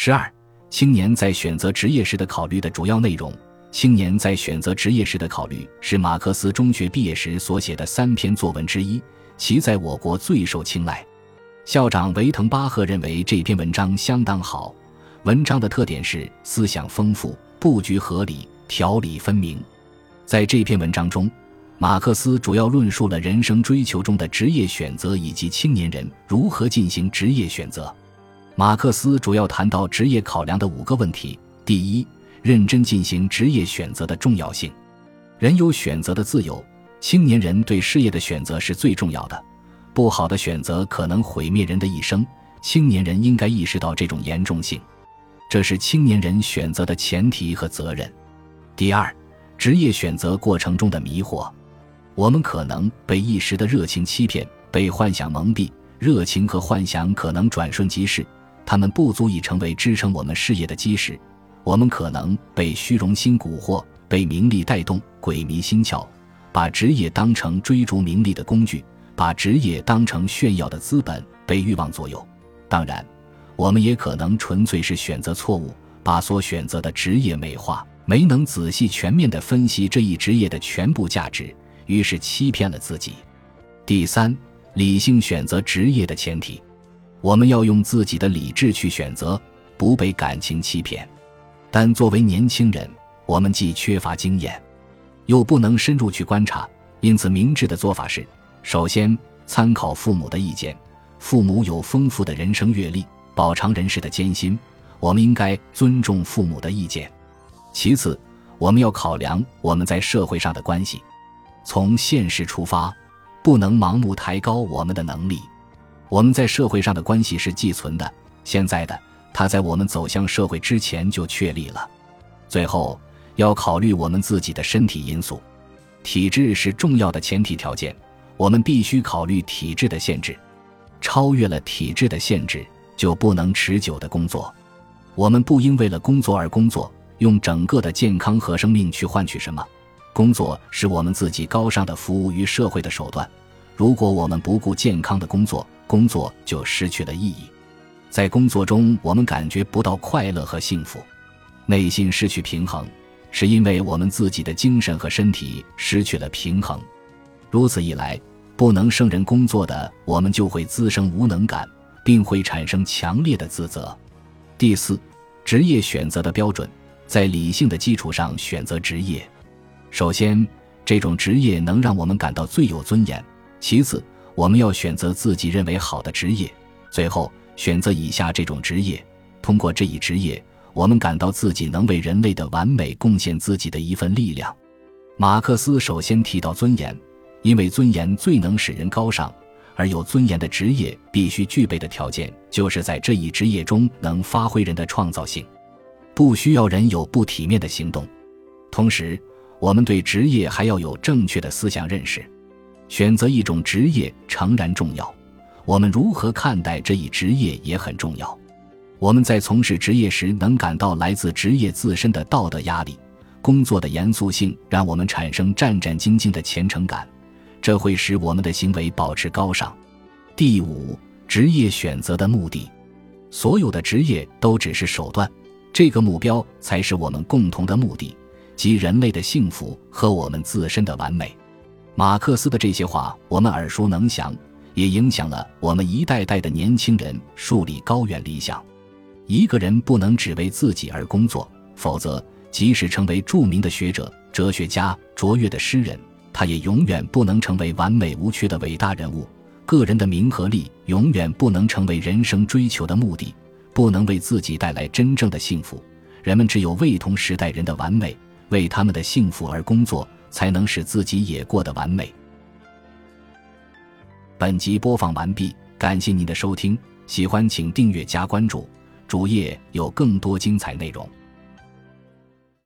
十二、青年在选择职业时的考虑的主要内容。青年在选择职业时的考虑是马克思中学毕业时所写的三篇作文之一，其在我国最受青睐。校长维滕巴赫认为这篇文章相当好。文章的特点是思想丰富、布局合理、条理分明。在这篇文章中，马克思主要论述了人生追求中的职业选择以及青年人如何进行职业选择。马克思主要谈到职业考量的五个问题：第一，认真进行职业选择的重要性。人有选择的自由，青年人对事业的选择是最重要的。不好的选择可能毁灭人的一生，青年人应该意识到这种严重性。这是青年人选择的前提和责任。第二，职业选择过程中的迷惑，我们可能被一时的热情欺骗，被幻想蒙蔽。热情和幻想可能转瞬即逝，他们不足以成为支撑我们事业的基石。我们可能被虚荣心蛊惑，被名利带动，鬼迷心窍，把职业当成追逐名利的工具，把职业当成炫耀的资本，被欲望左右。当然。我们也可能纯粹是选择错误，把所选择的职业美化，没能仔细全面地分析这一职业的全部价值，于是欺骗了自己。第三，理性选择职业的前提，我们要用自己的理智去选择，不被感情欺骗。但作为年轻人，我们既缺乏经验，又不能深入去观察，因此明智的做法是：首先参考父母的意见，父母有丰富的人生阅历。饱尝人世的艰辛，我们应该尊重父母的意见。其次，我们要考量我们在社会上的关系，从现实出发，不能盲目抬高我们的能力。我们在社会上的关系是寄存的、现在的，它在我们走向社会之前就确立了。最后，要考虑我们自己的身体因素，体质是重要的前提条件，我们必须考虑体质的限制，超越了体质的限制。就不能持久的工作。我们不应为了工作而工作，用整个的健康和生命去换取什么。工作是我们自己高尚的服务于社会的手段。如果我们不顾健康的工作，工作就失去了意义。在工作中，我们感觉不到快乐和幸福，内心失去平衡，是因为我们自己的精神和身体失去了平衡。如此一来，不能胜任工作的我们就会滋生无能感。并会产生强烈的自责。第四，职业选择的标准，在理性的基础上选择职业。首先，这种职业能让我们感到最有尊严；其次，我们要选择自己认为好的职业；最后，选择以下这种职业。通过这一职业，我们感到自己能为人类的完美贡献自己的一份力量。马克思首先提到尊严，因为尊严最能使人高尚。而有尊严的职业必须具备的条件，就是在这一职业中能发挥人的创造性，不需要人有不体面的行动。同时，我们对职业还要有正确的思想认识。选择一种职业诚然重要，我们如何看待这一职业也很重要。我们在从事职业时，能感到来自职业自身的道德压力，工作的严肃性让我们产生战战兢兢的虔诚感。这会使我们的行为保持高尚。第五，职业选择的目的，所有的职业都只是手段，这个目标才是我们共同的目的，即人类的幸福和我们自身的完美。马克思的这些话我们耳熟能详，也影响了我们一代代的年轻人树立高远理想。一个人不能只为自己而工作，否则，即使成为著名的学者、哲学家、卓越的诗人。他也永远不能成为完美无缺的伟大人物，个人的名和利永远不能成为人生追求的目的，不能为自己带来真正的幸福。人们只有为同时代人的完美，为他们的幸福而工作，才能使自己也过得完美。本集播放完毕，感谢您的收听，喜欢请订阅加关注，主页有更多精彩内容。